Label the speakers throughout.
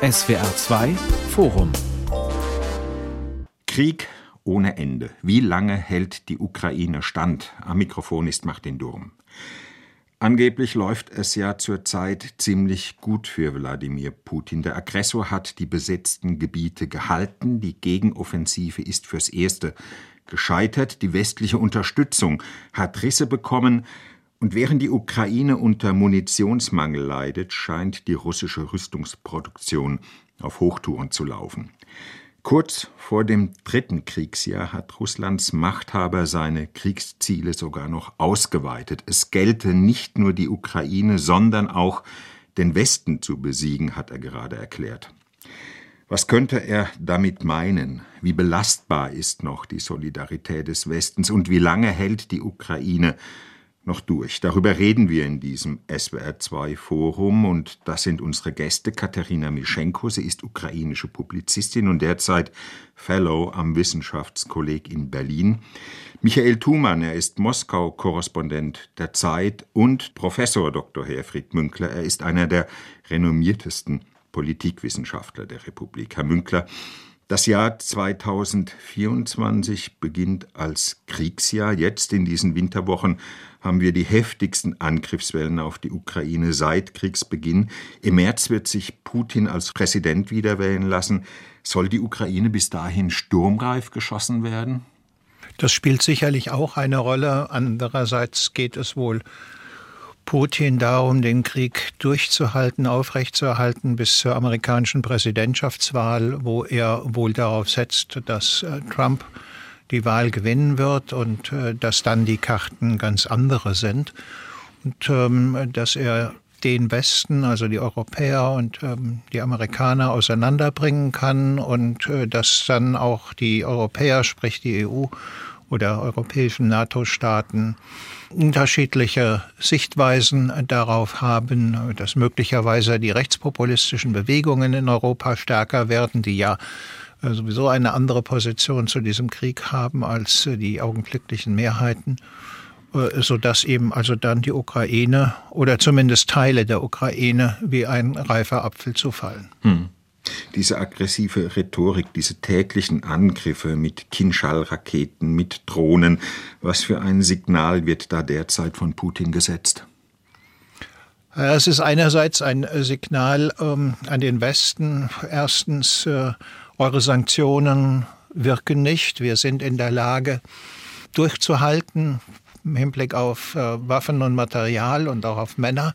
Speaker 1: SWR 2 Forum
Speaker 2: Krieg ohne Ende. Wie lange hält die Ukraine stand? Am Mikrofon ist Martin Durm. Angeblich läuft es ja zurzeit ziemlich gut für Wladimir Putin. Der Aggressor hat die besetzten Gebiete gehalten, die Gegenoffensive ist fürs Erste gescheitert, die westliche Unterstützung hat Risse bekommen, und während die Ukraine unter Munitionsmangel leidet, scheint die russische Rüstungsproduktion auf Hochtouren zu laufen. Kurz vor dem dritten Kriegsjahr hat Russlands Machthaber seine Kriegsziele sogar noch ausgeweitet. Es gelte nicht nur die Ukraine, sondern auch den Westen zu besiegen, hat er gerade erklärt. Was könnte er damit meinen? Wie belastbar ist noch die Solidarität des Westens und wie lange hält die Ukraine noch durch. Darüber reden wir in diesem SWR2-Forum und das sind unsere Gäste. Katharina Mischenko, sie ist ukrainische Publizistin und derzeit Fellow am Wissenschaftskolleg in Berlin. Michael Thumann, er ist Moskau-Korrespondent der Zeit und Professor Dr. Herfried Münkler. Er ist einer der renommiertesten Politikwissenschaftler der Republik. Herr Münkler, das Jahr 2024 beginnt als Kriegsjahr. Jetzt in diesen Winterwochen haben wir die heftigsten Angriffswellen auf die Ukraine seit Kriegsbeginn. Im März wird sich Putin als Präsident wiederwählen lassen. Soll die Ukraine bis dahin sturmreif geschossen werden?
Speaker 3: Das spielt sicherlich auch eine Rolle. Andererseits geht es wohl Putin darum, den Krieg durchzuhalten, aufrechtzuerhalten bis zur amerikanischen Präsidentschaftswahl, wo er wohl darauf setzt, dass äh, Trump die Wahl gewinnen wird und äh, dass dann die Karten ganz andere sind. Und ähm, dass er den Westen, also die Europäer und ähm, die Amerikaner auseinanderbringen kann und äh, dass dann auch die Europäer, sprich die EU oder europäischen NATO-Staaten, unterschiedliche Sichtweisen darauf haben, dass möglicherweise die rechtspopulistischen Bewegungen in Europa stärker werden, die ja äh, sowieso eine andere Position zu diesem Krieg haben als äh, die augenblicklichen Mehrheiten, äh, so dass eben also dann die Ukraine oder zumindest Teile der Ukraine wie ein reifer Apfel zufallen. Hm.
Speaker 2: Diese aggressive Rhetorik, diese täglichen Angriffe mit Kinschall-Raketen, mit Drohnen, was für ein Signal wird da derzeit von Putin gesetzt?
Speaker 3: Es ist einerseits ein Signal ähm, an den Westen. Erstens, äh, eure Sanktionen wirken nicht. Wir sind in der Lage, durchzuhalten im Hinblick auf äh, Waffen und Material und auch auf Männer.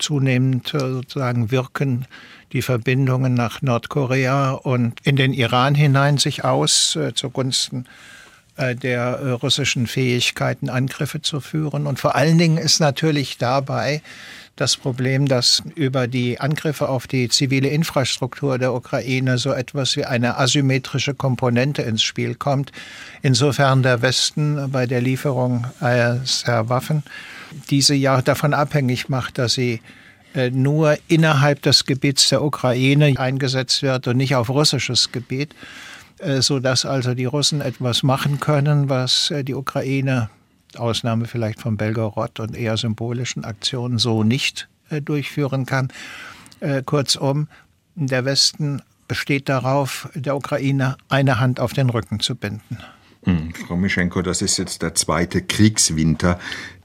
Speaker 3: Zunehmend äh, sozusagen wirken die Verbindungen nach Nordkorea und in den Iran hinein sich aus äh, zugunsten äh, der russischen Fähigkeiten, Angriffe zu führen. Und vor allen Dingen ist natürlich dabei das Problem, dass über die Angriffe auf die zivile Infrastruktur der Ukraine so etwas wie eine asymmetrische Komponente ins Spiel kommt. Insofern der Westen bei der Lieferung der Waffen diese ja davon abhängig macht, dass sie äh, nur innerhalb des Gebiets der Ukraine eingesetzt wird und nicht auf russisches Gebiet, äh, so dass also die Russen etwas machen können, was äh, die Ukraine, Ausnahme vielleicht von Belgorod und eher symbolischen Aktionen, so nicht durchführen kann. Kurzum, der Westen besteht darauf, der Ukraine eine Hand auf den Rücken zu binden.
Speaker 2: Hm, Frau Mischenko, das ist jetzt der zweite Kriegswinter,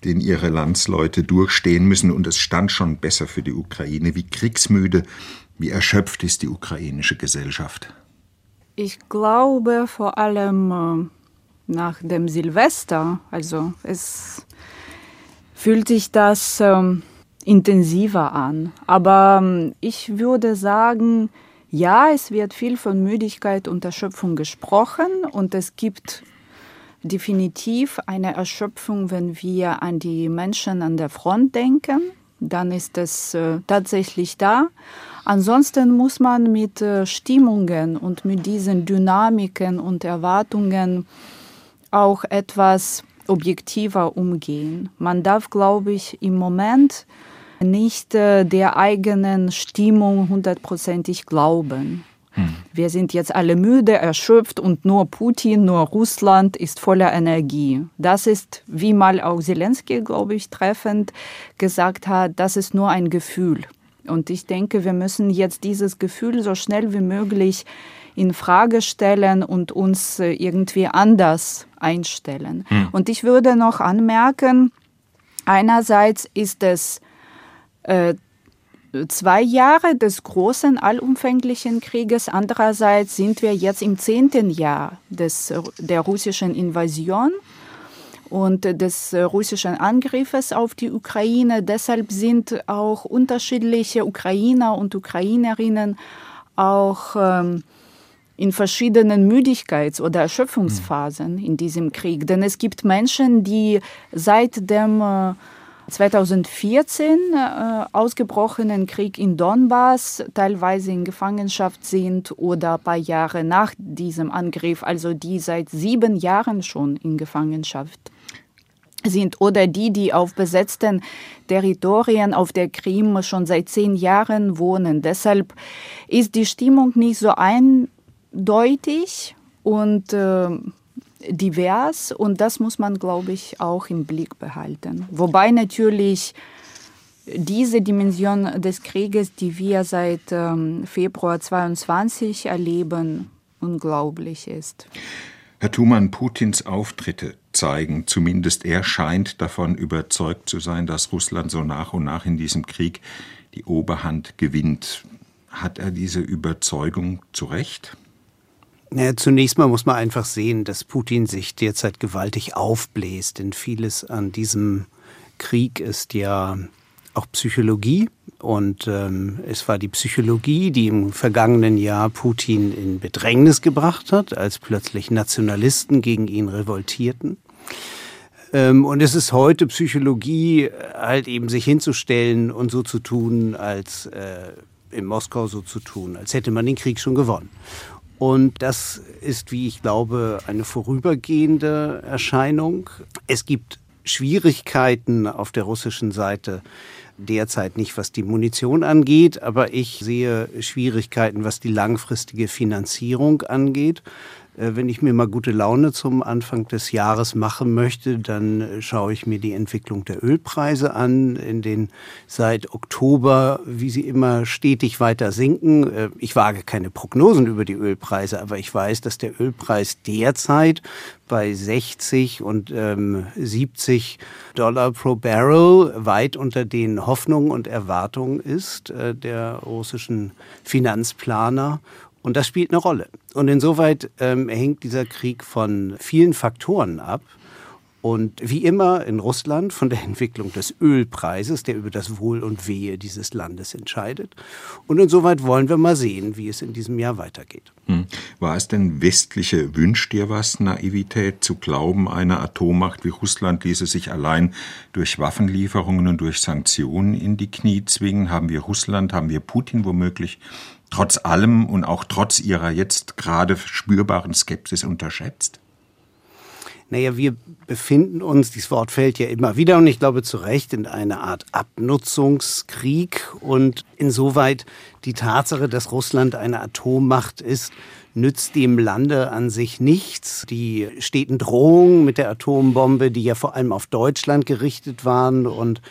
Speaker 2: den Ihre Landsleute durchstehen müssen, und es stand schon besser für die Ukraine. Wie kriegsmüde, wie erschöpft ist die ukrainische Gesellschaft?
Speaker 4: Ich glaube vor allem äh, nach dem Silvester, also es fühlt sich das ähm, intensiver an. Aber ähm, ich würde sagen, ja, es wird viel von Müdigkeit und Erschöpfung gesprochen und es gibt definitiv eine Erschöpfung, wenn wir an die Menschen an der Front denken. Dann ist es äh, tatsächlich da. Ansonsten muss man mit äh, Stimmungen und mit diesen Dynamiken und Erwartungen auch etwas objektiver umgehen. Man darf, glaube ich, im Moment nicht äh, der eigenen Stimmung hundertprozentig glauben. Hm. Wir sind jetzt alle müde, erschöpft und nur Putin, nur Russland ist voller Energie. Das ist, wie mal auch Zelensky, glaube ich, treffend gesagt hat, das ist nur ein Gefühl. Und ich denke, wir müssen jetzt dieses Gefühl so schnell wie möglich in Frage stellen und uns äh, irgendwie anders einstellen. Hm. Und ich würde noch anmerken, einerseits ist es äh, zwei Jahre des großen allumfänglichen Krieges. Andererseits sind wir jetzt im zehnten Jahr des, der russischen Invasion und des russischen Angriffes auf die Ukraine. Deshalb sind auch unterschiedliche Ukrainer und Ukrainerinnen auch ähm, in verschiedenen Müdigkeits- oder Erschöpfungsphasen in diesem Krieg. Denn es gibt Menschen, die seit dem äh, 2014 äh, ausgebrochenen Krieg in Donbass teilweise in Gefangenschaft sind oder ein paar Jahre nach diesem Angriff, also die seit sieben Jahren schon in Gefangenschaft sind oder die, die auf besetzten Territorien auf der Krim schon seit zehn Jahren wohnen. Deshalb ist die Stimmung nicht so eindeutig und äh, divers und das muss man, glaube ich, auch im Blick behalten. Wobei natürlich diese Dimension des Krieges, die wir seit ähm, Februar 22 erleben, unglaublich ist.
Speaker 2: Herr Thumann, Putins Auftritte zeigen, zumindest er scheint davon überzeugt zu sein, dass Russland so nach und nach in diesem Krieg die Oberhand gewinnt. Hat er diese Überzeugung zu Recht?
Speaker 5: Naja, zunächst mal muss man einfach sehen, dass Putin sich derzeit gewaltig aufbläst, denn vieles an diesem Krieg ist ja auch Psychologie. Und ähm, es war die Psychologie, die im vergangenen Jahr Putin in Bedrängnis gebracht hat, als plötzlich Nationalisten gegen ihn revoltierten. Ähm, und es ist heute Psychologie, halt eben sich hinzustellen und so zu tun, als äh, in Moskau so zu tun, als hätte man den Krieg schon gewonnen. Und das ist, wie ich glaube, eine vorübergehende Erscheinung. Es gibt Schwierigkeiten auf der russischen Seite derzeit nicht, was die Munition angeht, aber ich sehe Schwierigkeiten, was die langfristige Finanzierung angeht. Äh, wenn ich mir mal gute Laune zum Anfang des Jahres machen möchte, dann äh, schaue ich mir die Entwicklung der Ölpreise an, in den seit Oktober, wie sie immer stetig weiter sinken. Äh, ich wage keine Prognosen über die Ölpreise, aber ich weiß, dass der Ölpreis derzeit bei 60 und ähm, 70 Dollar pro Barrel weit unter den Hoffnungen und Erwartungen ist äh, der russischen Finanzplaner. Und das spielt eine Rolle. Und insoweit ähm, hängt dieser Krieg von vielen Faktoren ab. Und wie immer in Russland von der Entwicklung des Ölpreises, der über das Wohl und Wehe dieses Landes entscheidet. Und insoweit wollen wir mal sehen, wie es in diesem Jahr weitergeht.
Speaker 2: Hm. War es denn westliche, wünscht dir was, Naivität, zu glauben, eine Atommacht wie Russland ließe sich allein durch Waffenlieferungen und durch Sanktionen in die Knie zwingen? Haben wir Russland, haben wir Putin womöglich trotz allem und auch trotz ihrer jetzt gerade spürbaren Skepsis unterschätzt?
Speaker 5: Naja, wir befinden uns, dieses Wort fällt ja immer wieder und ich glaube zu Recht, in einer Art Abnutzungskrieg. Und insoweit die Tatsache, dass Russland eine Atommacht ist, nützt dem Lande an sich nichts. Die steten Drohungen mit der Atombombe, die ja vor allem auf Deutschland gerichtet waren und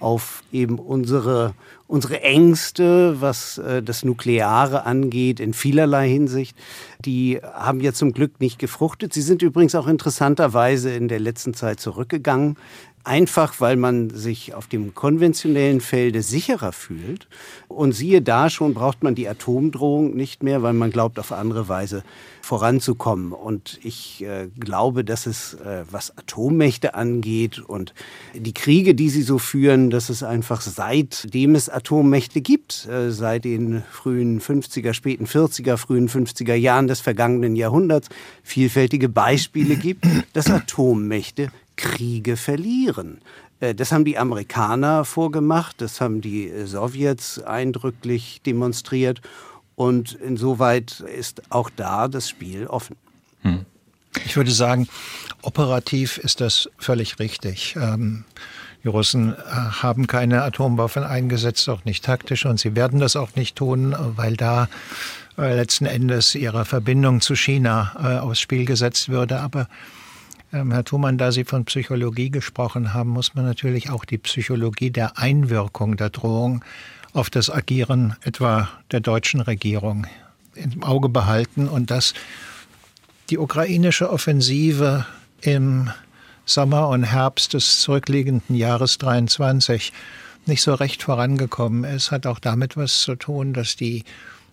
Speaker 5: auf eben unsere, unsere Ängste, was äh, das Nukleare angeht, in vielerlei Hinsicht. Die haben ja zum Glück nicht gefruchtet. Sie sind übrigens auch interessanterweise in der letzten Zeit zurückgegangen einfach weil man sich auf dem konventionellen Felde sicherer fühlt. Und siehe da, schon braucht man die Atomdrohung nicht mehr, weil man glaubt, auf andere Weise voranzukommen. Und ich äh, glaube, dass es, äh, was Atommächte angeht und die Kriege, die sie so führen, dass es einfach seitdem es Atommächte gibt, äh, seit den frühen 50er, späten 40er, frühen 50er Jahren des vergangenen Jahrhunderts, vielfältige Beispiele gibt, dass Atommächte Kriege verlieren. Äh, das haben die Amerikaner vorgemacht, das haben die äh, Sowjets eindrücklich demonstriert. Und insoweit ist auch da das Spiel offen. Hm.
Speaker 3: Ich würde sagen, operativ ist das völlig richtig. Ähm, die Russen äh, haben keine Atomwaffen eingesetzt, auch nicht taktisch, und sie werden das auch nicht tun, weil da letzten Endes ihre Verbindung zu China aufs Spiel gesetzt würde. Aber Herr Thumann, da Sie von Psychologie gesprochen haben, muss man natürlich auch die Psychologie der Einwirkung der Drohung auf das Agieren etwa der deutschen Regierung im Auge behalten und dass die ukrainische Offensive im Sommer und Herbst des zurückliegenden Jahres 23 nicht so recht vorangekommen ist, hat auch damit was zu tun, dass die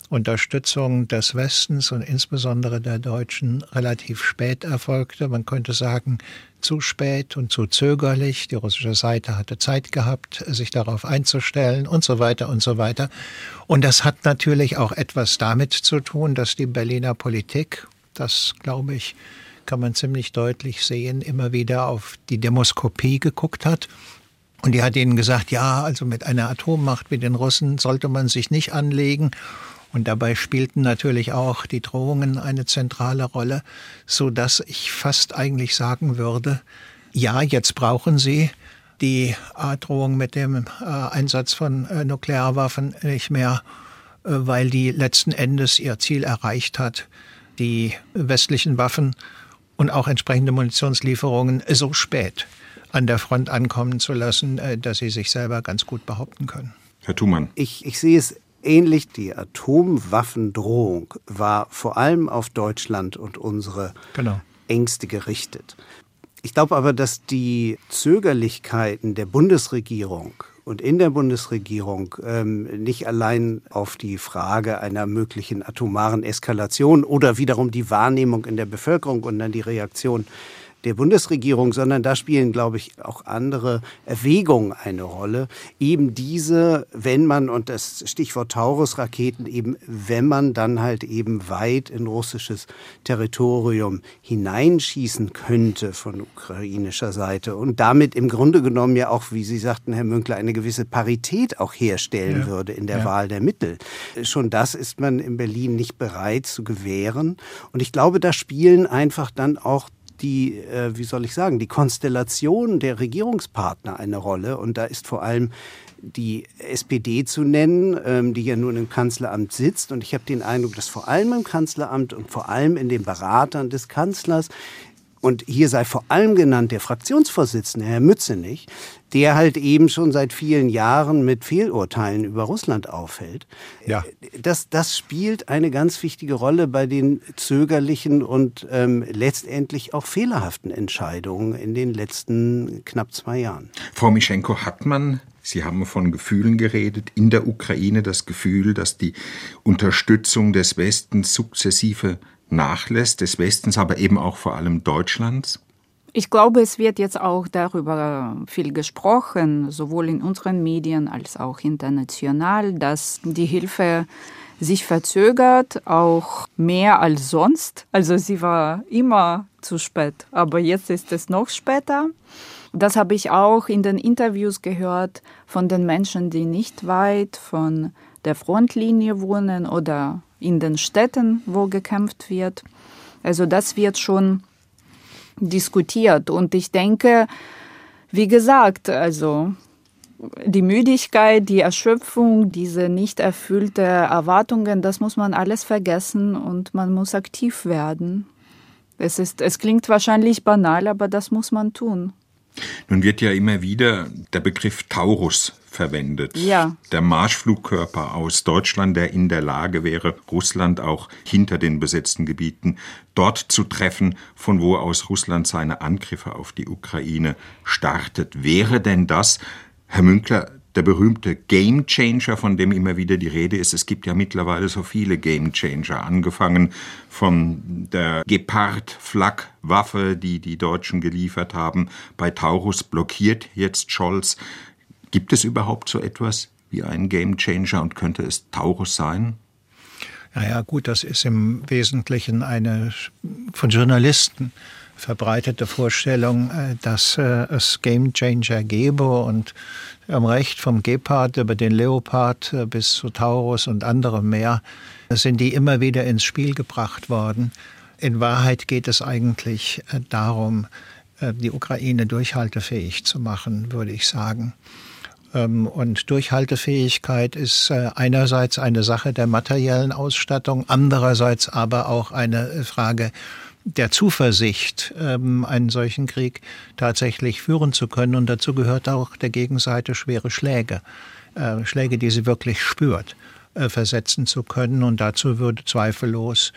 Speaker 3: Unterstützung des Westens und insbesondere der Deutschen relativ spät erfolgte. Man könnte sagen, zu spät und zu zögerlich. Die russische Seite hatte Zeit gehabt, sich darauf einzustellen und so weiter und so weiter. Und das hat natürlich auch etwas damit zu tun, dass die Berliner Politik, das glaube ich, kann man ziemlich deutlich sehen, immer wieder auf die Demoskopie geguckt hat. Und die hat ihnen gesagt, ja, also mit einer Atommacht wie den Russen sollte man sich nicht anlegen. Und dabei spielten natürlich auch die Drohungen eine zentrale Rolle, so dass ich fast eigentlich sagen würde, ja, jetzt brauchen Sie die Drohung mit dem äh, Einsatz von äh, Nuklearwaffen nicht mehr, äh, weil die letzten Endes ihr Ziel erreicht hat, die westlichen Waffen und auch entsprechende Munitionslieferungen so spät an der Front ankommen zu lassen, dass sie sich selber ganz gut behaupten können.
Speaker 2: Herr Thumann.
Speaker 5: Ich, ich sehe es ähnlich die Atomwaffendrohung war vor allem auf Deutschland und unsere genau. Ängste gerichtet. Ich glaube aber, dass die Zögerlichkeiten der Bundesregierung und in der Bundesregierung ähm, nicht allein auf die Frage einer möglichen atomaren Eskalation oder wiederum die Wahrnehmung in der Bevölkerung und dann die Reaktion der Bundesregierung, sondern da spielen, glaube ich, auch andere Erwägungen eine Rolle. Eben diese, wenn man, und das Stichwort Taurus-Raketen, eben, wenn man dann halt eben weit in russisches Territorium hineinschießen könnte von ukrainischer Seite und damit im Grunde genommen ja auch, wie Sie sagten, Herr Münkler, eine gewisse Parität auch herstellen ja. würde in der ja. Wahl der Mittel. Schon das ist man in Berlin nicht bereit zu gewähren. Und ich glaube, da spielen einfach dann auch die, äh, wie soll ich sagen, die Konstellation der Regierungspartner eine Rolle. Und da ist vor allem die SPD zu nennen, ähm, die ja nun im Kanzleramt sitzt. Und ich habe den Eindruck, dass vor allem im Kanzleramt und vor allem in den Beratern des Kanzlers und hier sei vor allem genannt der Fraktionsvorsitzende, Herr Mützenich, der halt eben schon seit vielen Jahren mit Fehlurteilen über Russland auffällt. Ja. Das, das spielt eine ganz wichtige Rolle bei den zögerlichen und ähm, letztendlich auch fehlerhaften Entscheidungen in den letzten knapp zwei Jahren.
Speaker 2: Frau Mischenko, hat man Sie haben von Gefühlen geredet. In der Ukraine das Gefühl, dass die Unterstützung des Westens sukzessive nachlässt, des Westens, aber eben auch vor allem Deutschlands?
Speaker 4: Ich glaube, es wird jetzt auch darüber viel gesprochen, sowohl in unseren Medien als auch international, dass die Hilfe sich verzögert, auch mehr als sonst. Also sie war immer zu spät, aber jetzt ist es noch später. Das habe ich auch in den Interviews gehört von den Menschen, die nicht weit von der Frontlinie wohnen oder in den Städten, wo gekämpft wird. Also das wird schon diskutiert. Und ich denke, wie gesagt, also die Müdigkeit, die Erschöpfung, diese nicht erfüllte Erwartungen, das muss man alles vergessen und man muss aktiv werden. Es, ist, es klingt wahrscheinlich banal, aber das muss man tun.
Speaker 2: Nun wird ja immer wieder der Begriff Taurus verwendet.
Speaker 4: Ja.
Speaker 2: Der Marschflugkörper aus Deutschland, der in der Lage wäre, Russland auch hinter den besetzten Gebieten dort zu treffen, von wo aus Russland seine Angriffe auf die Ukraine startet. Wäre denn das, Herr Münkler, der berühmte Game Changer, von dem immer wieder die Rede ist. Es gibt ja mittlerweile so viele Game Changer, angefangen von der Gepard-Flak-Waffe, die die Deutschen geliefert haben. Bei Taurus blockiert jetzt Scholz. Gibt es überhaupt so etwas wie einen Game Changer und könnte es Taurus sein?
Speaker 3: Naja, gut, das ist im Wesentlichen eine von Journalisten verbreitete Vorstellung, äh, dass äh, es Game Changer gäbe und am Recht vom Gepard über den Leopard äh, bis zu Taurus und anderem mehr sind die immer wieder ins Spiel gebracht worden. In Wahrheit geht es eigentlich darum, die Ukraine durchhaltefähig zu machen, würde ich sagen. Ähm, und Durchhaltefähigkeit ist einerseits eine Sache der materiellen Ausstattung, andererseits aber auch eine Frage der Zuversicht, ähm, einen solchen Krieg tatsächlich führen zu können. Und dazu gehört auch der Gegenseite schwere Schläge äh, Schläge, die sie wirklich spürt, äh, versetzen zu können. Und dazu würde zweifellos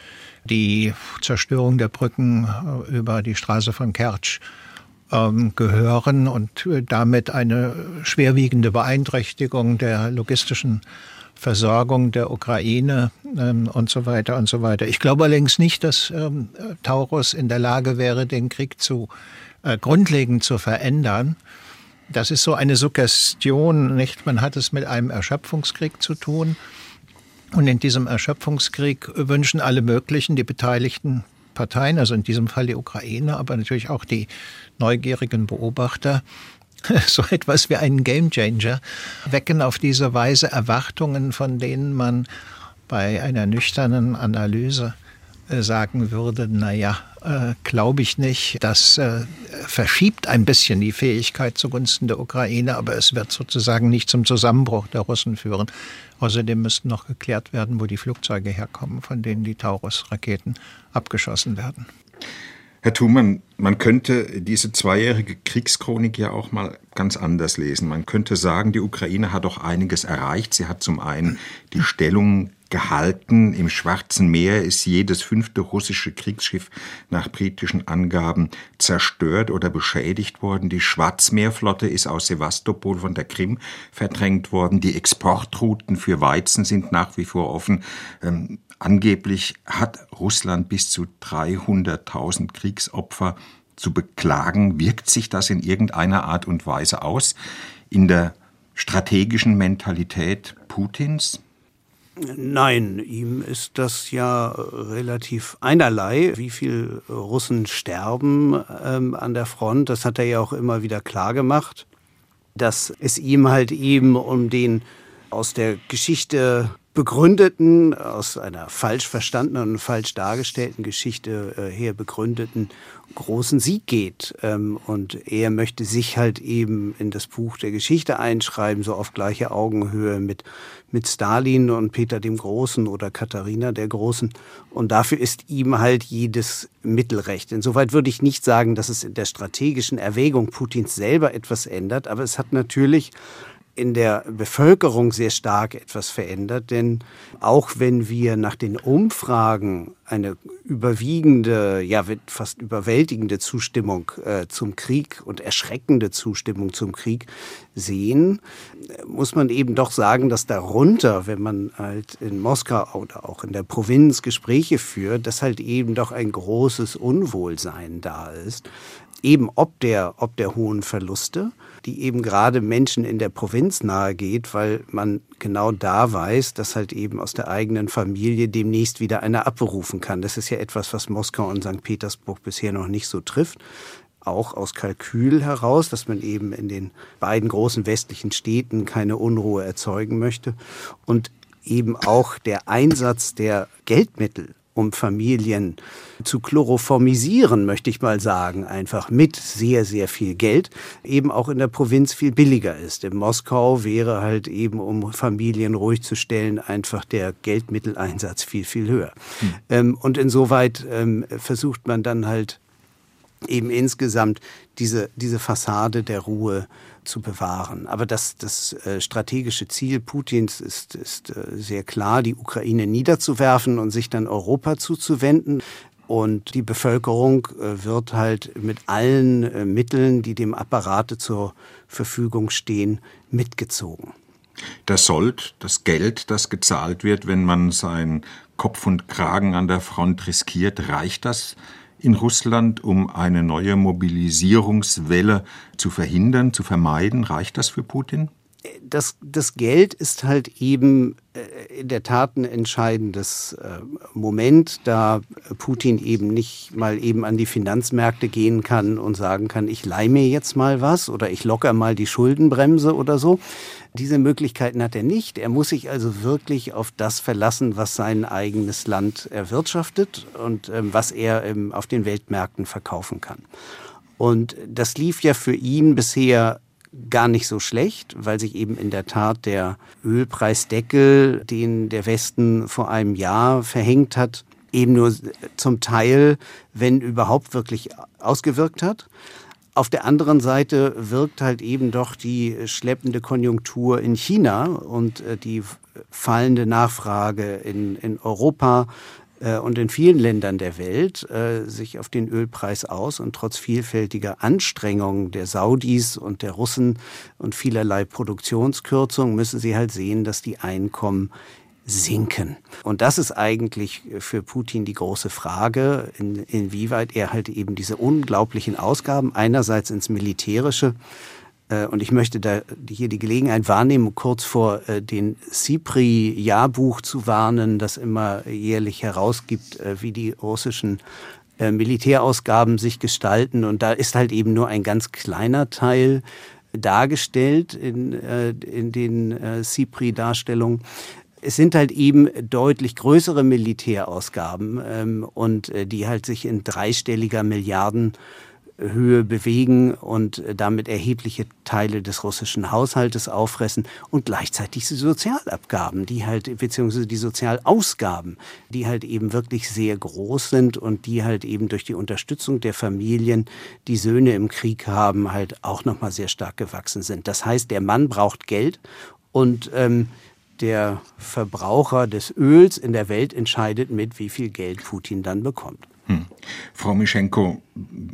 Speaker 3: die Zerstörung der Brücken äh, über die Straße von Kertsch ähm, gehören und äh, damit eine schwerwiegende Beeinträchtigung der logistischen Versorgung der Ukraine ähm, und so weiter und so weiter. Ich glaube allerdings nicht, dass ähm, Taurus in der Lage wäre, den Krieg zu äh, grundlegend zu verändern. Das ist so eine Suggestion, nicht? Man hat es mit einem Erschöpfungskrieg zu tun. Und in diesem Erschöpfungskrieg wünschen alle möglichen, die beteiligten Parteien, also in diesem Fall die Ukraine, aber natürlich auch die neugierigen Beobachter, so etwas wie einen Gamechanger, wecken auf diese Weise Erwartungen, von denen man bei einer nüchternen Analyse äh, sagen würde, naja, äh, glaube ich nicht. Das äh, verschiebt ein bisschen die Fähigkeit zugunsten der Ukraine, aber es wird sozusagen nicht zum Zusammenbruch der Russen führen. Außerdem müssten noch geklärt werden, wo die Flugzeuge herkommen, von denen die Taurus-Raketen abgeschossen werden.
Speaker 2: Herr Thumann, man könnte diese zweijährige Kriegschronik ja auch mal ganz anders lesen. Man könnte sagen, die Ukraine hat doch einiges erreicht. Sie hat zum einen die Stellung gehalten. Im Schwarzen Meer ist jedes fünfte russische Kriegsschiff nach britischen Angaben zerstört oder beschädigt worden. Die Schwarzmeerflotte ist aus Sevastopol von der Krim verdrängt worden. Die Exportrouten für Weizen sind nach wie vor offen. Ähm, angeblich hat Russland bis zu 300.000 Kriegsopfer zu beklagen. Wirkt sich das in irgendeiner Art und Weise aus in der strategischen Mentalität Putins?
Speaker 5: Nein, ihm ist das ja relativ einerlei, wie viel Russen sterben ähm, an der Front. Das hat er ja auch immer wieder klar gemacht, dass es ihm halt eben um den aus der Geschichte begründeten, aus einer falsch verstandenen und falsch dargestellten Geschichte äh, her begründeten großen Sieg geht. Ähm, und er möchte sich halt eben in das Buch der Geschichte einschreiben, so auf gleiche Augenhöhe mit, mit Stalin und Peter dem Großen oder Katharina der Großen. Und dafür ist ihm halt jedes Mittelrecht. Insoweit würde ich nicht sagen, dass es in der strategischen Erwägung Putins selber etwas ändert, aber es hat natürlich in der Bevölkerung sehr stark etwas verändert, denn auch wenn wir nach den Umfragen eine überwiegende, ja fast überwältigende Zustimmung äh, zum Krieg und erschreckende Zustimmung zum Krieg sehen, muss man eben doch sagen, dass darunter, wenn man halt in Moskau oder auch in der Provinz Gespräche führt, dass halt eben doch ein großes Unwohlsein da ist, eben ob der, ob der hohen Verluste die eben gerade Menschen in der Provinz nahe geht, weil man genau da weiß, dass halt eben aus der eigenen Familie demnächst wieder einer abberufen kann. Das ist ja etwas, was Moskau und St. Petersburg bisher noch nicht so trifft auch aus Kalkül heraus, dass man eben in den beiden großen westlichen Städten keine Unruhe erzeugen möchte und eben auch der Einsatz der Geldmittel um Familien zu chloroformisieren, möchte ich mal sagen, einfach mit sehr, sehr viel Geld, eben auch in der Provinz viel billiger ist. In Moskau wäre halt eben, um Familien ruhig zu stellen, einfach der Geldmitteleinsatz viel, viel höher. Hm. Ähm, und insoweit ähm, versucht man dann halt eben insgesamt diese, diese Fassade der Ruhe zu bewahren. Aber das, das äh, strategische Ziel Putins ist, ist äh, sehr klar, die Ukraine niederzuwerfen und sich dann Europa zuzuwenden. Und die Bevölkerung äh, wird halt mit allen Mitteln, die dem Apparate zur Verfügung stehen, mitgezogen.
Speaker 2: Der Sold, das Geld, das gezahlt wird, wenn man seinen Kopf und Kragen an der Front riskiert, reicht das in Russland, um eine neue Mobilisierungswelle zu verhindern, zu vermeiden? Reicht das für Putin?
Speaker 5: Das, das Geld ist halt eben äh, in der Tat ein entscheidendes äh, Moment, da Putin eben nicht mal eben an die Finanzmärkte gehen kann und sagen kann, ich leih mir jetzt mal was oder ich locker mal die Schuldenbremse oder so, diese Möglichkeiten hat er nicht. Er muss sich also wirklich auf das verlassen, was sein eigenes Land erwirtschaftet und ähm, was er ähm, auf den Weltmärkten verkaufen kann. Und das lief ja für ihn bisher gar nicht so schlecht, weil sich eben in der Tat der Ölpreisdeckel, den der Westen vor einem Jahr verhängt hat, eben nur zum Teil, wenn überhaupt wirklich ausgewirkt hat. Auf der anderen Seite wirkt halt eben doch die schleppende Konjunktur in China und äh, die fallende Nachfrage in, in Europa und in vielen Ländern der Welt äh, sich auf den Ölpreis aus und trotz vielfältiger Anstrengungen der Saudis und der Russen und vielerlei Produktionskürzungen müssen sie halt sehen, dass die Einkommen sinken. Und das ist eigentlich für Putin die große Frage, in, inwieweit er halt eben diese unglaublichen Ausgaben einerseits ins Militärische äh, und ich möchte da hier die Gelegenheit wahrnehmen, kurz vor äh, den CIPRI-Jahrbuch zu warnen, das immer jährlich herausgibt, äh, wie die russischen Militärausgaben sich gestalten. Und da ist halt eben nur ein ganz kleiner Teil dargestellt in, in den CIPRI-Darstellungen. Es sind halt eben deutlich größere Militärausgaben ähm, und die halt sich in dreistelliger Milliarden Höhe bewegen und damit erhebliche Teile des russischen Haushaltes auffressen und gleichzeitig die Sozialabgaben, die halt, beziehungsweise die Sozialausgaben, die halt eben wirklich sehr groß sind und die halt eben durch die Unterstützung der Familien, die Söhne im Krieg haben, halt auch nochmal sehr stark gewachsen sind. Das heißt, der Mann braucht Geld und ähm, der Verbraucher des Öls in der Welt entscheidet mit, wie viel Geld Putin dann bekommt.
Speaker 2: Hm. Frau Mischenko,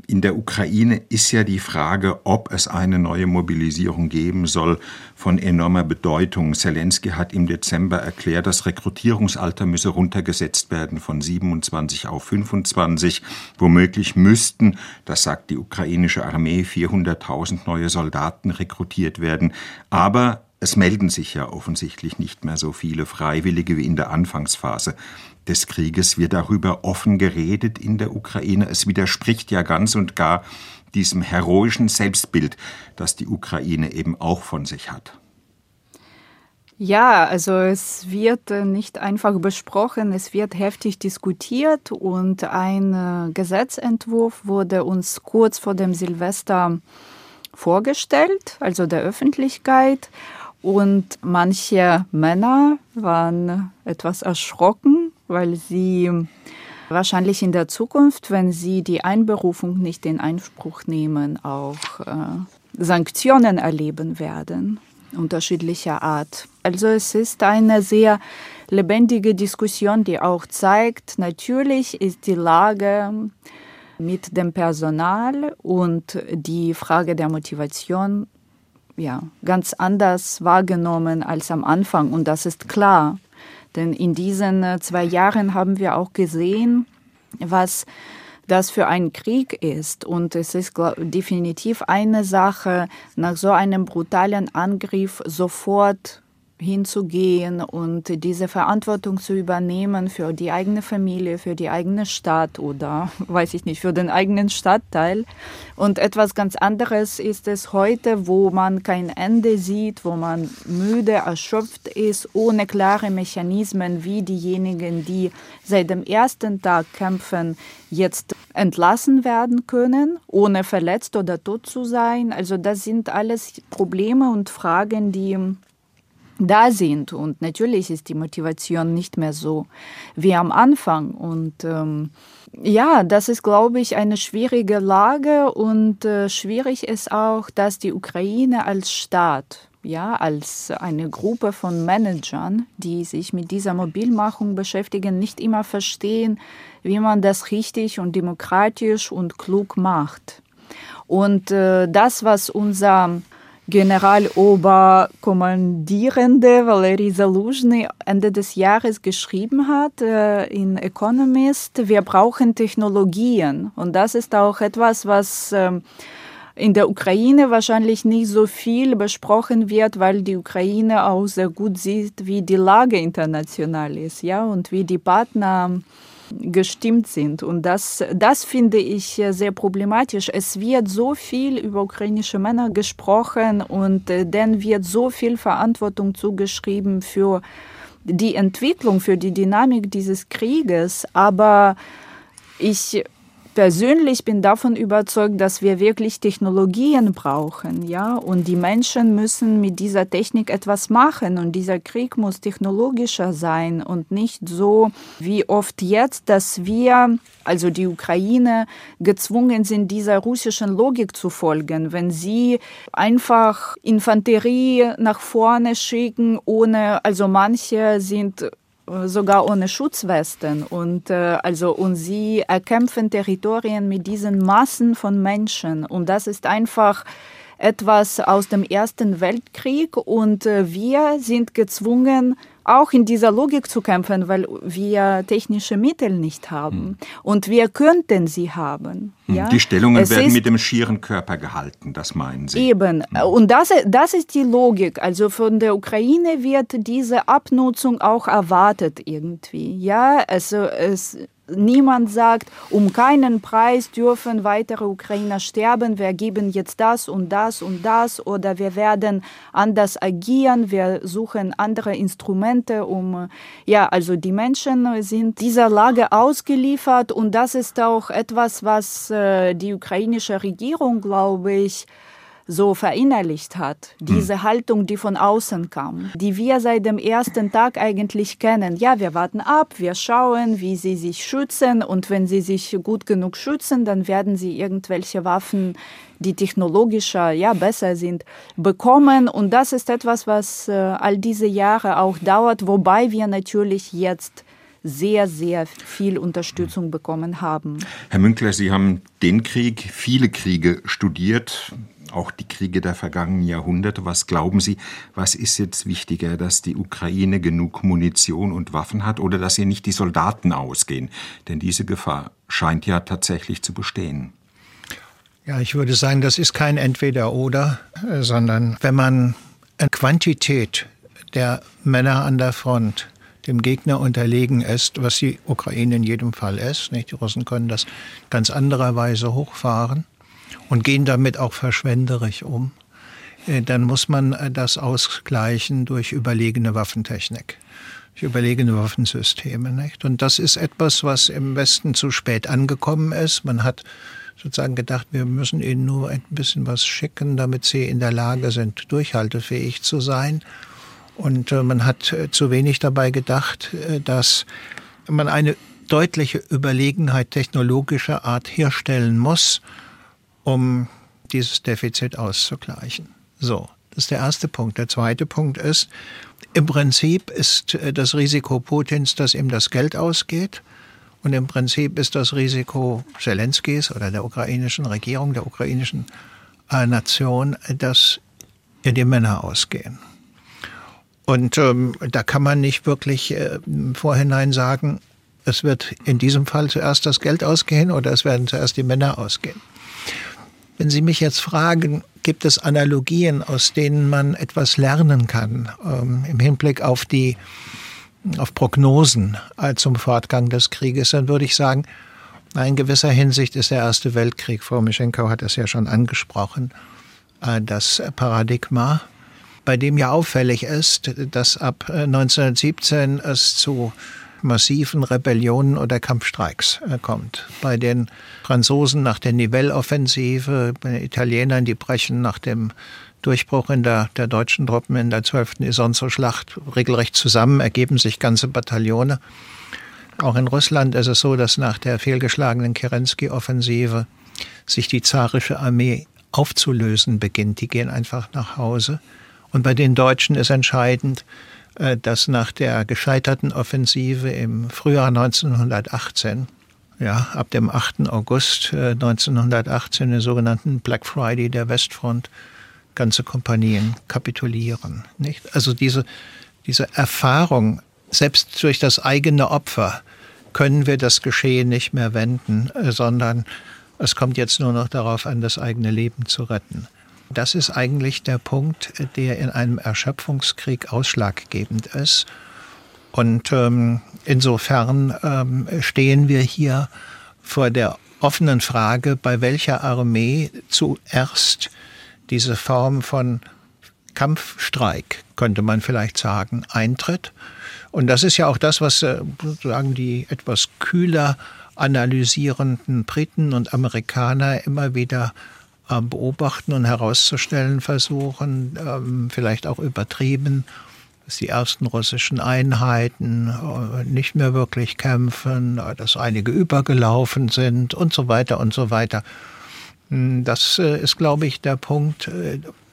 Speaker 2: in der Ukraine ist ja die Frage, ob es eine neue Mobilisierung geben soll, von enormer Bedeutung. Zelensky hat im Dezember erklärt, das Rekrutierungsalter müsse runtergesetzt werden von 27 auf 25. Womöglich müssten, das sagt die ukrainische Armee, 400.000 neue Soldaten rekrutiert werden. Aber es melden sich ja offensichtlich nicht mehr so viele Freiwillige wie in der Anfangsphase des Krieges wird darüber offen geredet in der Ukraine. Es widerspricht ja ganz und gar diesem heroischen Selbstbild, das die Ukraine eben auch von sich hat.
Speaker 4: Ja, also es wird äh, nicht einfach besprochen, es wird heftig diskutiert und ein äh, Gesetzentwurf wurde uns kurz vor dem Silvester vorgestellt, also der Öffentlichkeit. Und manche Männer waren etwas erschrocken, weil sie wahrscheinlich in der Zukunft, wenn sie die Einberufung nicht in Anspruch nehmen, auch äh, Sanktionen erleben werden, unterschiedlicher Art. Also es ist eine sehr lebendige Diskussion, die auch zeigt, natürlich ist die Lage mit dem Personal und die Frage der Motivation ja, ganz anders wahrgenommen als am Anfang. Und das ist klar. Denn in diesen äh, zwei Jahren haben wir auch gesehen, was das für ein Krieg ist. Und es ist definitiv eine Sache, nach so einem brutalen Angriff sofort hinzugehen und diese Verantwortung zu übernehmen für die eigene Familie, für die eigene Stadt oder, weiß ich nicht, für den eigenen Stadtteil. Und etwas ganz anderes ist es heute, wo man kein Ende sieht, wo man müde, erschöpft ist, ohne klare Mechanismen wie diejenigen, die seit dem ersten Tag kämpfen, jetzt entlassen werden können, ohne verletzt oder tot zu sein. Also das sind alles Probleme und Fragen, die da sind. Und natürlich ist die Motivation nicht mehr so wie am Anfang. Und ähm, ja, das ist, glaube ich, eine schwierige Lage. Und äh, schwierig ist auch, dass die Ukraine als Staat, ja, als eine Gruppe von Managern, die sich mit dieser Mobilmachung beschäftigen, nicht immer verstehen, wie man das richtig und demokratisch und klug macht. Und äh, das, was unser Generaloberkommandierende Valery Zaluzhny Ende des Jahres geschrieben hat äh, in Economist, wir brauchen Technologien. Und das ist auch etwas, was äh, in der Ukraine wahrscheinlich nicht so viel besprochen wird, weil die Ukraine auch sehr gut sieht, wie die Lage international ist, ja, und wie die Partner gestimmt sind. Und das, das finde ich sehr problematisch. Es wird so viel über ukrainische Männer gesprochen und äh, denen wird so viel Verantwortung zugeschrieben für die Entwicklung, für die Dynamik dieses Krieges. Aber ich persönlich bin davon überzeugt, dass wir wirklich Technologien brauchen, ja, und die Menschen müssen mit dieser Technik etwas machen und dieser Krieg muss technologischer sein und nicht so wie oft jetzt, dass wir, also die Ukraine, gezwungen sind, dieser russischen Logik zu folgen, wenn sie einfach Infanterie nach vorne schicken, ohne, also manche sind sogar ohne Schutzwesten. Und äh, also und sie erkämpfen Territorien mit diesen Massen von Menschen. Und das ist einfach etwas aus dem Ersten Weltkrieg. Und äh, wir sind gezwungen auch in dieser Logik zu kämpfen, weil wir technische Mittel nicht haben. Hm. Und wir könnten sie haben.
Speaker 2: Hm. Ja? Die Stellungen es werden mit dem schieren Körper gehalten, das meinen Sie?
Speaker 4: Eben. Hm. Und das, das ist die Logik. Also von der Ukraine wird diese Abnutzung auch erwartet irgendwie. Ja, also es, Niemand sagt, um keinen Preis dürfen weitere Ukrainer sterben, wir geben jetzt das und das und das. Oder wir werden anders agieren, wir suchen andere Instrumente, um, ja, also die Menschen sind dieser Lage ausgeliefert. Und das ist auch etwas, was äh, die ukrainische Regierung, glaube ich, so verinnerlicht hat. Diese hm. Haltung, die von außen kam, die wir seit dem ersten Tag eigentlich kennen. Ja, wir warten ab, wir schauen, wie sie sich schützen und wenn sie sich gut genug schützen, dann werden sie irgendwelche Waffen, die technologischer, ja, besser sind, bekommen. Und das ist etwas, was äh, all diese Jahre auch dauert, wobei wir natürlich jetzt sehr, sehr viel Unterstützung bekommen haben.
Speaker 2: Herr Münkler, Sie haben den Krieg, viele Kriege studiert, auch die Kriege der vergangenen Jahrhunderte. Was glauben Sie, was ist jetzt wichtiger, dass die Ukraine genug Munition und Waffen hat oder dass ihr nicht die Soldaten ausgehen? Denn diese Gefahr scheint ja tatsächlich zu bestehen.
Speaker 3: Ja, ich würde sagen, das ist kein Entweder-Oder, sondern wenn man eine Quantität der Männer an der Front dem Gegner unterlegen ist, was die Ukraine in jedem Fall ist. Nicht? Die Russen können das ganz andererweise hochfahren und gehen damit auch verschwenderisch um, äh, dann muss man äh, das ausgleichen durch überlegene Waffentechnik, durch überlegene Waffensysteme. Nicht? Und das ist etwas, was im Westen zu spät angekommen ist. Man hat sozusagen gedacht, wir müssen ihnen nur ein bisschen was schicken, damit sie in der Lage sind, durchhaltefähig zu sein. Und äh, man hat zu wenig dabei gedacht, dass man eine deutliche Überlegenheit technologischer Art herstellen muss, um dieses Defizit auszugleichen. So, das ist der erste Punkt. Der zweite Punkt ist, im Prinzip ist äh, das Risiko Putins, dass ihm das Geld ausgeht. Und im Prinzip ist das Risiko Zelenskis oder der ukrainischen Regierung, der ukrainischen äh, Nation, dass ihr die Männer ausgehen. Und ähm, da kann man nicht wirklich äh, im Vorhinein sagen, es wird in diesem Fall zuerst das Geld ausgehen oder es werden zuerst die Männer ausgehen. Wenn Sie mich jetzt fragen, gibt es Analogien, aus denen man etwas lernen kann ähm, im Hinblick auf die auf Prognosen äh, zum Fortgang des Krieges, dann würde ich sagen, in gewisser Hinsicht ist der Erste Weltkrieg, Frau Mischenko hat es ja schon angesprochen, äh, das Paradigma, bei dem ja auffällig ist, dass ab 1917 äh, es zu massiven Rebellionen oder Kampfstreiks äh, kommt. Bei den Franzosen nach der Nivelle-Offensive, bei den Italienern, die brechen nach dem Durchbruch in der, der deutschen Truppen in der 12. Isonzo-Schlacht regelrecht zusammen, ergeben sich ganze Bataillone. Auch in Russland ist es so, dass nach der fehlgeschlagenen Kerensky-Offensive sich die zarische Armee aufzulösen beginnt. Die gehen einfach nach Hause. Und bei den Deutschen ist entscheidend, äh, dass nach der gescheiterten Offensive im Frühjahr 1918, ja, ab dem 8. August 1918, äh, den sogenannten Black Friday der Westfront, ganze Kompanien kapitulieren. Nicht? Also diese, diese Erfahrung, selbst durch das eigene Opfer, können wir das Geschehen nicht mehr wenden, äh, sondern es kommt jetzt nur noch darauf an, das eigene Leben zu retten. Das ist eigentlich der Punkt, der in einem Erschöpfungskrieg ausschlaggebend ist. Und ähm, insofern ähm, stehen wir hier vor der offenen Frage, bei welcher Armee zuerst diese Form von Kampfstreik, könnte man vielleicht sagen, eintritt. Und das ist ja auch das, was äh, sozusagen die etwas kühler analysierenden Briten und Amerikaner immer wieder beobachten und herauszustellen versuchen, ähm, vielleicht auch übertrieben, dass die ersten russischen Einheiten äh, nicht mehr wirklich kämpfen, äh, dass einige übergelaufen sind und so weiter und so weiter. Hm, das ist, glaube ich, der Punkt,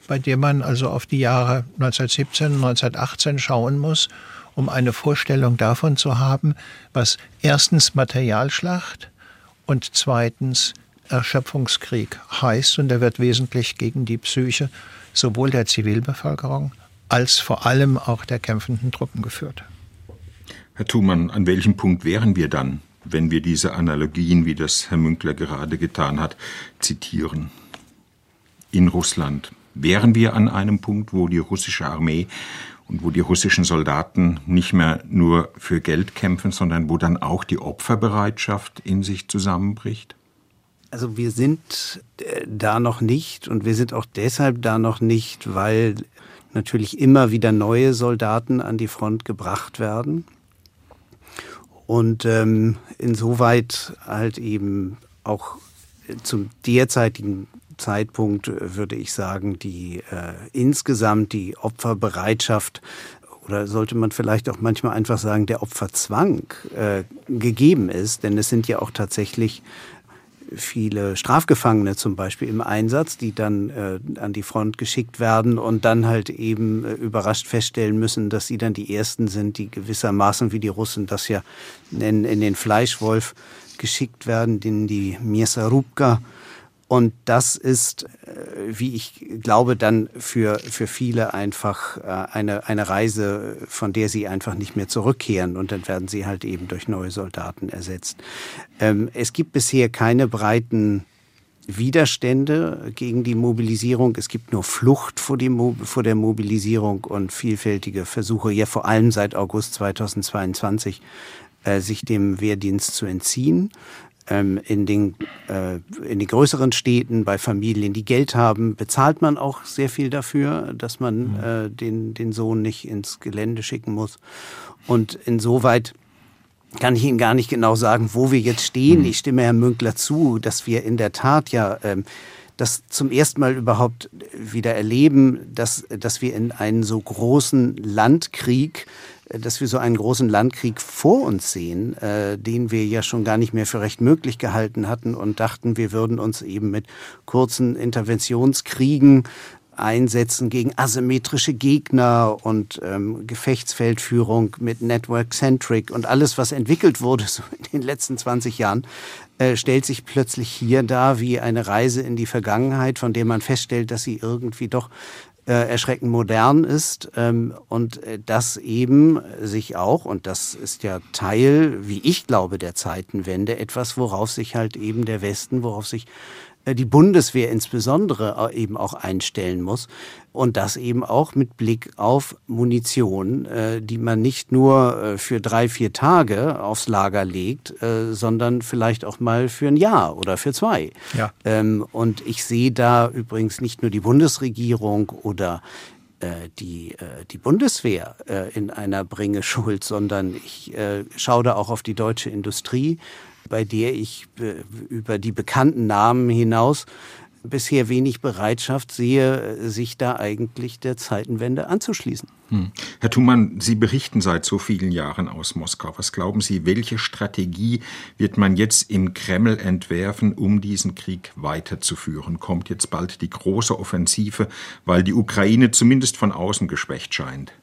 Speaker 3: bei dem man also auf die Jahre 1917, 1918 schauen muss, um eine Vorstellung davon zu haben, was erstens Materialschlacht und zweitens Erschöpfungskrieg heißt. Und er wird wesentlich gegen die Psyche sowohl der Zivilbevölkerung als vor allem auch der kämpfenden Truppen geführt.
Speaker 2: Herr Thumann, an welchem Punkt wären wir dann, wenn wir diese Analogien, wie das Herr Münkler gerade getan hat, zitieren? In Russland. Wären wir an einem Punkt, wo die russische Armee und wo die russischen Soldaten nicht mehr nur für Geld kämpfen, sondern wo dann auch die Opferbereitschaft in sich zusammenbricht?
Speaker 5: Also wir sind äh, da noch nicht und wir sind auch deshalb da noch nicht, weil natürlich immer wieder neue Soldaten an die Front gebracht werden. Und ähm, insoweit halt eben auch zum derzeitigen Zeitpunkt würde ich sagen, die äh, insgesamt die Opferbereitschaft oder sollte man vielleicht auch manchmal einfach sagen, der Opferzwang äh, gegeben ist. Denn es sind ja auch tatsächlich viele Strafgefangene zum Beispiel im Einsatz, die dann äh, an die Front geschickt werden und dann halt eben äh, überrascht feststellen müssen, dass sie dann die Ersten sind, die gewissermaßen, wie die Russen das ja nennen, in den Fleischwolf geschickt werden, in die Miesarubka und das ist, äh, wie ich glaube, dann für, für viele einfach äh, eine, eine Reise, von der sie einfach nicht mehr zurückkehren. Und dann werden sie halt eben durch neue Soldaten ersetzt. Ähm, es gibt bisher keine breiten Widerstände gegen die Mobilisierung. Es gibt nur Flucht vor, Mo vor der Mobilisierung und vielfältige Versuche, ja vor allem seit August 2022, äh, sich dem Wehrdienst zu entziehen in, den, äh, in den größeren Städten, bei Familien, die Geld haben, bezahlt man auch sehr viel dafür, dass man mhm. äh, den, den Sohn nicht ins Gelände schicken muss. Und insoweit kann ich Ihnen gar nicht genau sagen, wo wir jetzt stehen. Mhm. Ich stimme Herrn Münkler zu, dass wir in der Tat ja ähm, das zum ersten Mal überhaupt wieder erleben, dass, dass wir in einen so großen Landkrieg dass wir so einen großen Landkrieg vor uns sehen, äh, den wir ja schon gar nicht mehr für recht möglich gehalten hatten und dachten, wir würden uns eben mit kurzen Interventionskriegen einsetzen gegen asymmetrische Gegner und ähm, Gefechtsfeldführung mit Network-Centric und alles, was entwickelt wurde so in den letzten 20 Jahren, äh, stellt sich plötzlich hier dar wie eine Reise in die Vergangenheit, von der man feststellt, dass sie irgendwie doch erschreckend modern ist ähm, und äh, das eben sich auch, und das ist ja Teil, wie ich glaube, der Zeitenwende, etwas, worauf sich halt eben der Westen, worauf sich äh, die Bundeswehr insbesondere äh, eben auch einstellen muss. Und das eben auch mit Blick auf Munition, äh, die man nicht nur für drei, vier Tage aufs Lager legt, sondern vielleicht auch mal für ein Jahr oder für zwei. Ja. Ähm, und ich sehe da übrigens nicht nur die Bundesregierung oder die, die Bundeswehr in einer Bringe schuld, sondern ich schaue da auch auf die deutsche Industrie, bei der ich äh, über die bekannten Namen hinaus bisher wenig Bereitschaft sehe, sich da eigentlich der Zeitenwende anzuschließen.
Speaker 2: Hm. Herr Thumann, Sie berichten seit so vielen Jahren aus Moskau. Was glauben Sie, welche Strategie wird man jetzt im Kreml entwerfen, um diesen Krieg weiterzuführen? Kommt jetzt bald die große Offensive, weil die Ukraine zumindest von außen geschwächt scheint?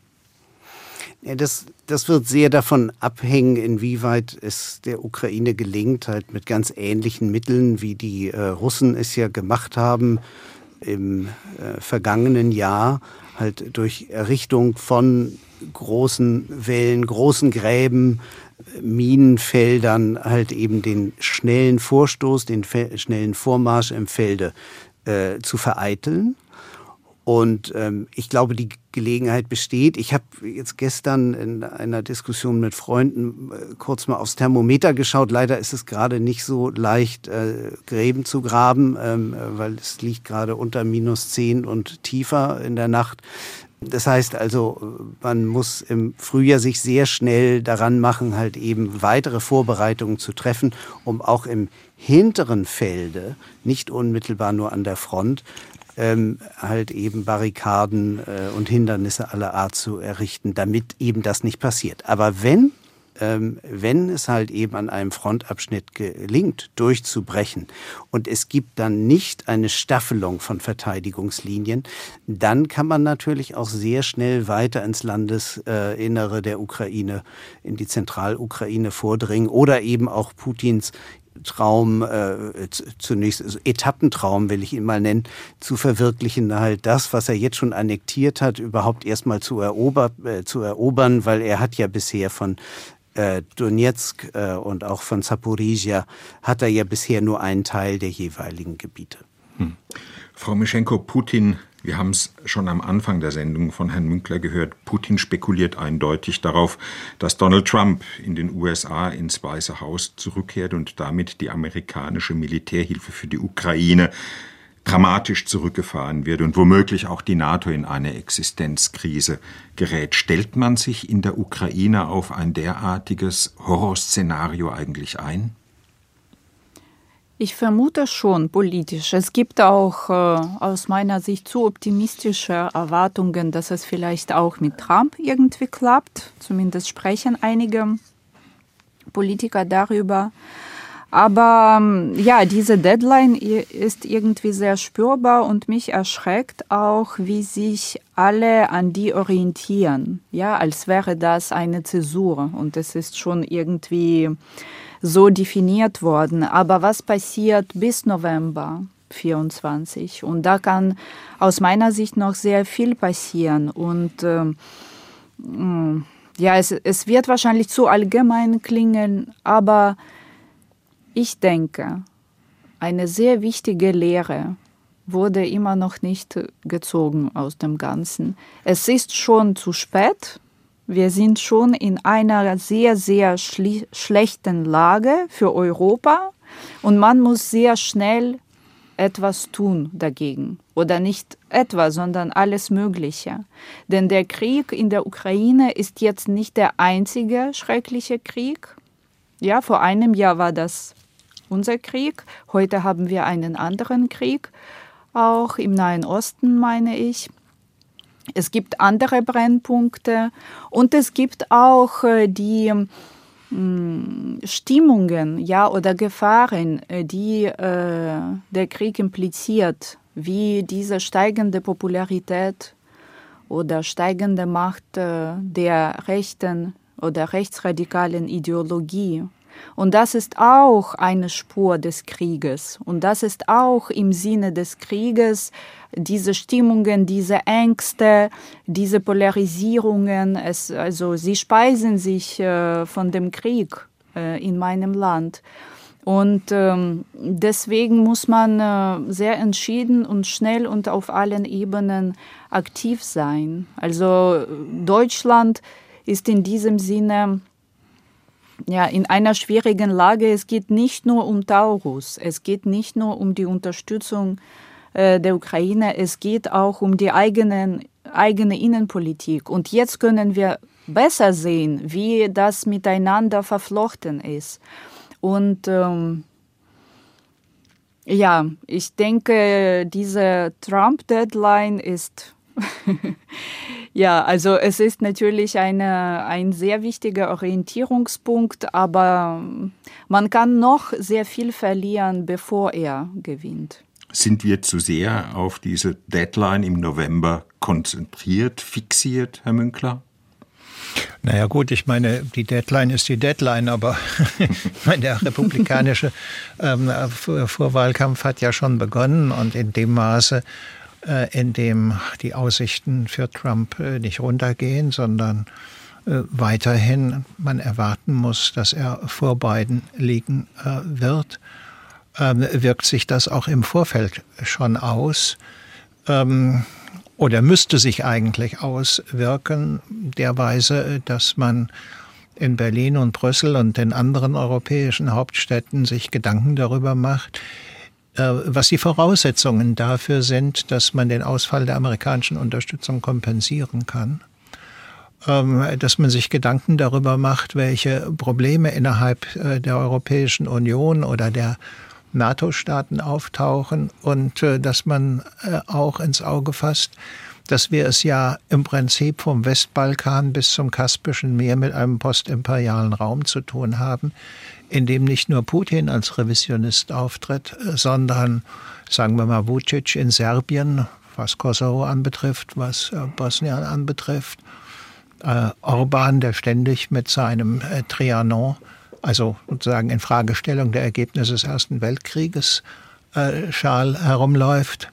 Speaker 5: Ja, das, das wird sehr davon abhängen, inwieweit es der Ukraine gelingt, halt mit ganz ähnlichen Mitteln, wie die äh, Russen es ja gemacht haben im äh, vergangenen Jahr, halt durch Errichtung von großen Wellen, großen Gräben, Minenfeldern halt eben den schnellen Vorstoß, den schnellen Vormarsch im Felde äh, zu vereiteln und ähm, ich glaube, die Gelegenheit besteht. Ich habe jetzt gestern in einer Diskussion mit Freunden äh, kurz mal aufs Thermometer geschaut. Leider ist es gerade nicht so leicht, äh, Gräben zu graben, ähm, weil es liegt gerade unter minus zehn und tiefer in der Nacht. Das heißt also, man muss im Frühjahr sich sehr schnell daran machen, halt eben weitere Vorbereitungen zu treffen, um auch im hinteren Felde, nicht unmittelbar nur an der Front, ähm, halt eben Barrikaden äh, und Hindernisse aller Art zu errichten, damit eben das nicht passiert. Aber wenn ähm, wenn es halt eben an einem Frontabschnitt gelingt, durchzubrechen und es gibt dann nicht eine Staffelung von Verteidigungslinien, dann kann man natürlich auch sehr schnell weiter ins Landesinnere der Ukraine, in die Zentralukraine vordringen oder eben auch Putins Traum, äh, zunächst also Etappentraum will ich ihn mal nennen, zu verwirklichen, halt das, was er jetzt schon annektiert hat, überhaupt erstmal zu, erober, äh, zu erobern, weil er hat ja bisher von äh, Donetsk äh, und auch von Zaporizhia hat er ja bisher nur einen Teil der jeweiligen Gebiete. Hm.
Speaker 2: Frau Mischenko, Putin, wir haben es schon am Anfang der Sendung von Herrn Münkler gehört, Putin spekuliert eindeutig darauf, dass Donald Trump in den USA ins Weiße Haus zurückkehrt und damit die amerikanische Militärhilfe für die Ukraine dramatisch zurückgefahren wird und womöglich auch die NATO in eine Existenzkrise gerät. Stellt man sich in der Ukraine auf ein derartiges Horrorszenario eigentlich ein?
Speaker 4: Ich vermute schon politisch. Es gibt auch äh, aus meiner Sicht zu optimistische Erwartungen, dass es vielleicht auch mit Trump irgendwie klappt. Zumindest sprechen einige Politiker darüber. Aber ähm, ja, diese Deadline ist irgendwie sehr spürbar und mich erschreckt auch, wie sich alle an die orientieren. Ja, als wäre das eine Zäsur und es ist schon irgendwie so definiert worden. Aber was passiert bis November? 24. Und da kann aus meiner Sicht noch sehr viel passieren. Und ähm, mm, ja, es, es wird wahrscheinlich zu allgemein klingen, aber ich denke, eine sehr wichtige Lehre wurde immer noch nicht gezogen aus dem Ganzen. Es ist schon zu spät. Wir sind schon in einer sehr, sehr schlechten Lage für Europa und man muss sehr schnell etwas tun dagegen. Oder nicht etwas, sondern alles Mögliche. Denn der Krieg in der Ukraine ist jetzt nicht der einzige schreckliche Krieg. Ja, vor einem Jahr war das unser Krieg. Heute haben wir einen anderen Krieg, auch im Nahen Osten, meine ich. Es gibt andere Brennpunkte und es gibt auch äh, die mm, Stimmungen ja, oder Gefahren, äh, die äh, der Krieg impliziert, wie diese steigende Popularität oder steigende Macht äh, der rechten oder rechtsradikalen Ideologie und das ist auch eine Spur des Krieges. Und das ist auch im Sinne des Krieges diese Stimmungen, diese Ängste, diese Polarisierungen. Es, also sie speisen sich äh, von dem Krieg äh, in meinem Land. Und ähm, deswegen muss man äh, sehr entschieden und schnell und auf allen Ebenen aktiv sein. Also Deutschland ist in diesem Sinne ja, in einer schwierigen Lage. Es geht nicht nur um Taurus, es geht nicht nur um die Unterstützung äh, der Ukraine, es geht auch um die eigenen, eigene Innenpolitik. Und jetzt können wir besser sehen, wie das miteinander verflochten ist. Und ähm, ja, ich denke, diese Trump-Deadline ist Ja, also es ist natürlich eine, ein sehr wichtiger Orientierungspunkt, aber man kann noch sehr viel verlieren, bevor er gewinnt.
Speaker 2: Sind wir zu sehr auf diese Deadline im November konzentriert, fixiert, Herr Münkler?
Speaker 3: Naja gut, ich meine, die Deadline ist die Deadline, aber der republikanische ähm, Vorwahlkampf hat ja schon begonnen und in dem Maße, in dem die Aussichten für Trump äh, nicht runtergehen, sondern äh, weiterhin man erwarten muss, dass er vor Biden liegen wird, ähm, wirkt sich das auch im Vorfeld schon aus? Ähm, oder müsste sich eigentlich auswirken, derweise, dass man in Berlin und Brüssel und den anderen europäischen Hauptstädten sich Gedanken darüber macht, was die Voraussetzungen dafür sind, dass man den Ausfall der amerikanischen Unterstützung kompensieren kann. Ähm, dass man sich Gedanken darüber macht, welche Probleme innerhalb äh, der Europäischen Union oder der NATO-Staaten auftauchen und äh, dass man äh, auch ins Auge fasst, dass wir es ja im Prinzip vom Westbalkan bis zum Kaspischen Meer mit einem postimperialen Raum zu tun haben, in dem nicht nur Putin als Revisionist auftritt, sondern, sagen wir mal, Vucic in Serbien, was Kosovo anbetrifft, was Bosnien anbetrifft, äh, Orban, der ständig mit seinem äh, Trianon, also sozusagen in Fragestellung der Ergebnisse des Ersten Weltkrieges, äh, Schal herumläuft.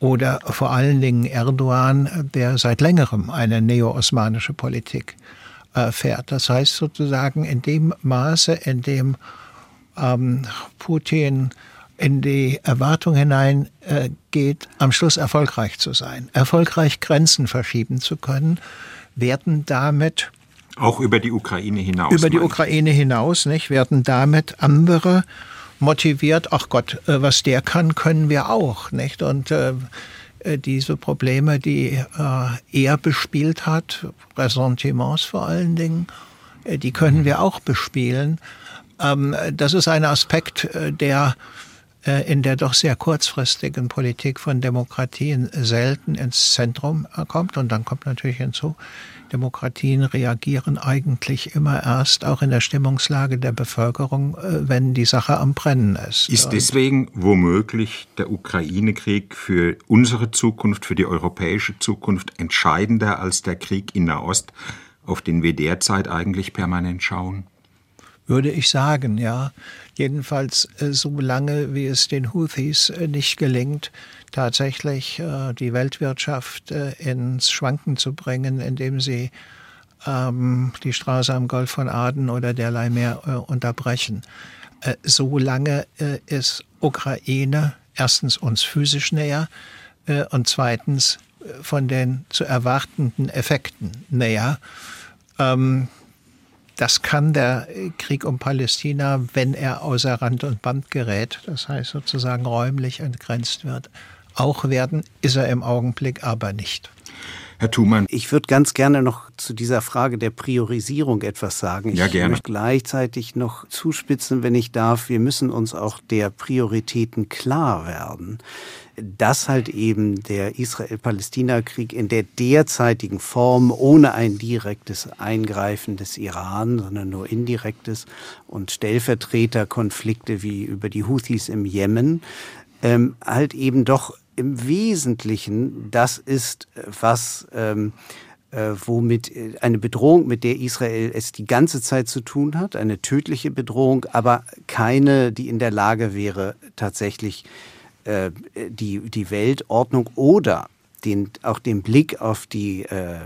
Speaker 3: Oder vor allen Dingen Erdogan, der seit längerem eine neo-osmanische Politik äh, fährt. Das heißt sozusagen in dem Maße, in dem ähm, Putin in die Erwartung hineingeht, äh, am Schluss erfolgreich zu sein, erfolgreich Grenzen verschieben zu können, werden damit
Speaker 2: auch über die Ukraine hinaus.
Speaker 3: Über die Ukraine hinaus, nicht? Werden damit andere motiviert, ach Gott, äh, was der kann, können wir auch, nicht? Und äh, äh, diese Probleme, die äh, er bespielt hat, Ressentiments vor allen Dingen, äh, die können wir auch bespielen. Ähm, das ist ein Aspekt, äh, der in der doch sehr kurzfristigen Politik von Demokratien selten ins Zentrum kommt. Und dann kommt natürlich hinzu, Demokratien reagieren eigentlich immer erst auch in der Stimmungslage der Bevölkerung, äh, wenn die Sache am Brennen ist.
Speaker 2: Ist deswegen womöglich der Ukraine-Krieg für unsere Zukunft, für die europäische Zukunft entscheidender als der Krieg in Nahost, auf den wir derzeit eigentlich permanent schauen?
Speaker 3: Würde ich sagen, ja. Jedenfalls äh, so lange, wie es den Houthis äh, nicht gelingt, tatsächlich äh, die Weltwirtschaft ins Schwanken zu bringen, indem sie ähm, die Straße am Golf von Aden oder derlei mehr unterbrechen. Solange äh, ist Ukraine erstens uns physisch näher äh, und zweitens von den zu erwartenden Effekten näher. Ähm, das kann der Krieg um Palästina, wenn er außer Rand und Band gerät, das heißt sozusagen räumlich entgrenzt wird, auch werden, ist er im Augenblick aber nicht.
Speaker 5: Herr Thumann. Ich würde ganz gerne noch zu dieser Frage der Priorisierung etwas sagen.
Speaker 2: Ja, gerne.
Speaker 5: Ich möchte gleichzeitig noch zuspitzen, wenn ich darf. Wir müssen uns auch der Prioritäten klar werden. Dass halt eben der Israel-Palästina-Krieg in der derzeitigen Form ohne ein direktes Eingreifen des Iran, sondern nur indirektes und Stellvertreterkonflikte wie über die Houthis im Jemen, ähm, halt eben doch im Wesentlichen das ist, was ähm, äh, womit äh, eine Bedrohung, mit der Israel es die ganze Zeit zu tun hat, eine tödliche Bedrohung, aber keine, die in der Lage wäre, tatsächlich äh, die, die Weltordnung oder den, auch den Blick auf die äh,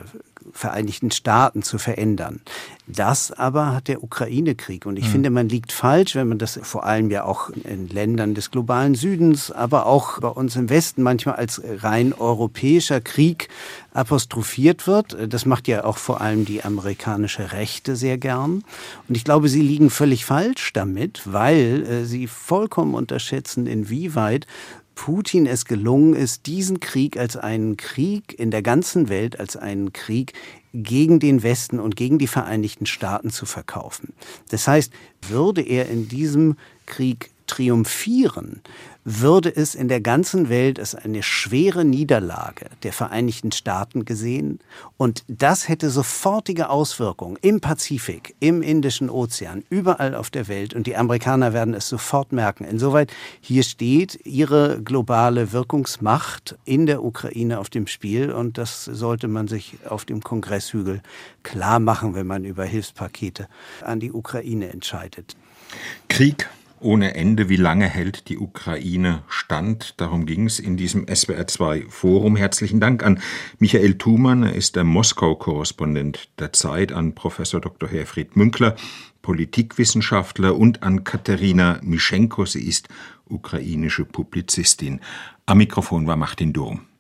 Speaker 5: Vereinigten Staaten zu verändern. Das aber hat der Ukraine-Krieg. Und ich mhm. finde, man liegt falsch, wenn man das vor allem ja auch in Ländern des globalen Südens, aber auch bei uns im Westen manchmal als rein europäischer Krieg apostrophiert wird. Das macht ja auch vor allem die amerikanische Rechte sehr gern. Und ich glaube, sie liegen völlig falsch damit, weil äh, sie vollkommen unterschätzen, inwieweit Putin es gelungen ist, diesen Krieg als einen Krieg in der ganzen Welt, als einen Krieg gegen den Westen und gegen die Vereinigten Staaten zu verkaufen. Das heißt, würde er in diesem Krieg triumphieren, würde es in der ganzen Welt als eine schwere Niederlage der Vereinigten Staaten gesehen. Und das hätte sofortige Auswirkungen im Pazifik, im Indischen Ozean, überall auf der Welt. Und die Amerikaner werden es sofort merken. Insoweit, hier steht ihre globale Wirkungsmacht in der Ukraine auf dem Spiel. Und das sollte man sich auf dem Kongresshügel klar machen, wenn man über Hilfspakete an die Ukraine entscheidet.
Speaker 2: Krieg ohne Ende, wie lange hält die Ukraine stand. Darum ging es in diesem SWR2 Forum. Herzlichen Dank an Michael Thumann, er ist der Moskau-Korrespondent der Zeit, an Professor Dr. Herfried Münkler, Politikwissenschaftler und an Katharina Mischenko, sie ist ukrainische Publizistin. Am Mikrofon war Martin Durm.